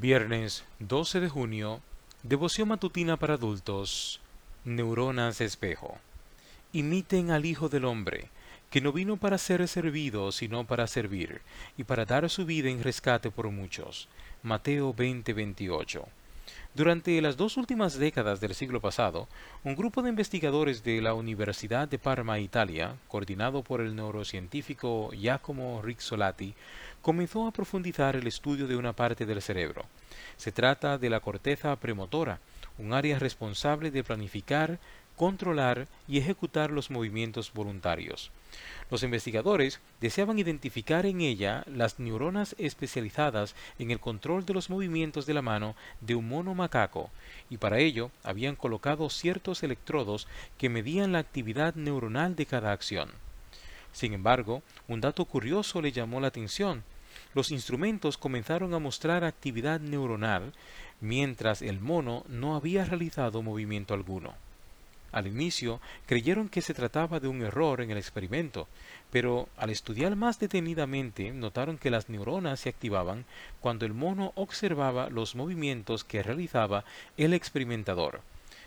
Viernes 12 de junio, devoción matutina para adultos, neuronas espejo. Imiten al Hijo del Hombre, que no vino para ser servido, sino para servir, y para dar su vida en rescate por muchos. Mateo 20:28. Durante las dos últimas décadas del siglo pasado, un grupo de investigadores de la Universidad de Parma, Italia, coordinado por el neurocientífico Giacomo Rizzolatti, comenzó a profundizar el estudio de una parte del cerebro. Se trata de la corteza premotora, un área responsable de planificar, controlar y ejecutar los movimientos voluntarios. Los investigadores deseaban identificar en ella las neuronas especializadas en el control de los movimientos de la mano de un mono macaco, y para ello habían colocado ciertos electrodos que medían la actividad neuronal de cada acción. Sin embargo, un dato curioso le llamó la atención. Los instrumentos comenzaron a mostrar actividad neuronal, mientras el mono no había realizado movimiento alguno. Al inicio creyeron que se trataba de un error en el experimento, pero al estudiar más detenidamente notaron que las neuronas se activaban cuando el mono observaba los movimientos que realizaba el experimentador.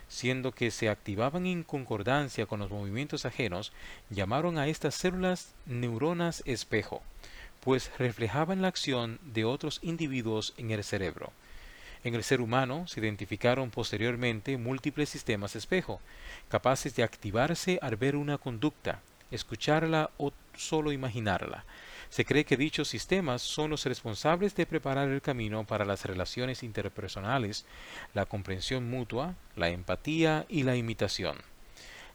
Siendo que se activaban en concordancia con los movimientos ajenos, llamaron a estas células neuronas espejo, pues reflejaban la acción de otros individuos en el cerebro. En el ser humano se identificaron posteriormente múltiples sistemas espejo, capaces de activarse al ver una conducta, escucharla o solo imaginarla. Se cree que dichos sistemas son los responsables de preparar el camino para las relaciones interpersonales, la comprensión mutua, la empatía y la imitación.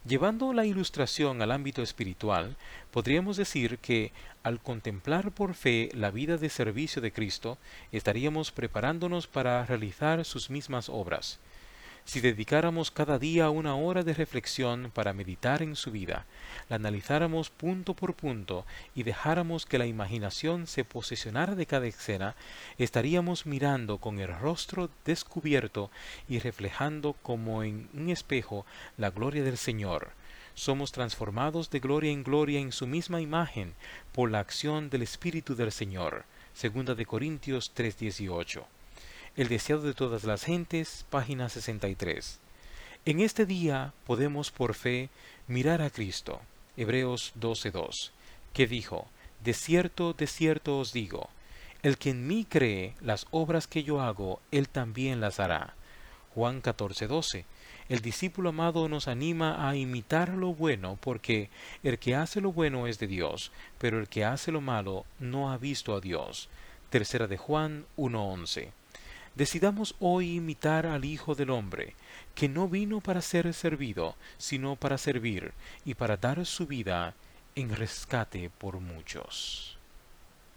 Llevando la ilustración al ámbito espiritual, podríamos decir que al contemplar por fe la vida de servicio de Cristo, estaríamos preparándonos para realizar sus mismas obras. Si dedicáramos cada día una hora de reflexión para meditar en su vida, la analizáramos punto por punto y dejáramos que la imaginación se posesionara de cada escena, estaríamos mirando con el rostro descubierto y reflejando como en un espejo la gloria del Señor. Somos transformados de gloria en gloria en su misma imagen por la acción del Espíritu del Señor. Segunda de Corintios 3:18. El deseado de todas las gentes, página 63. En este día podemos por fe mirar a Cristo, Hebreos 12.2, que dijo, De cierto, de cierto os digo, el que en mí cree las obras que yo hago, él también las hará. Juan 14.12. El discípulo amado nos anima a imitar lo bueno porque el que hace lo bueno es de Dios, pero el que hace lo malo no ha visto a Dios. Tercera de Juan 1.11. Decidamos hoy imitar al Hijo del Hombre, que no vino para ser servido, sino para servir y para dar su vida en rescate por muchos.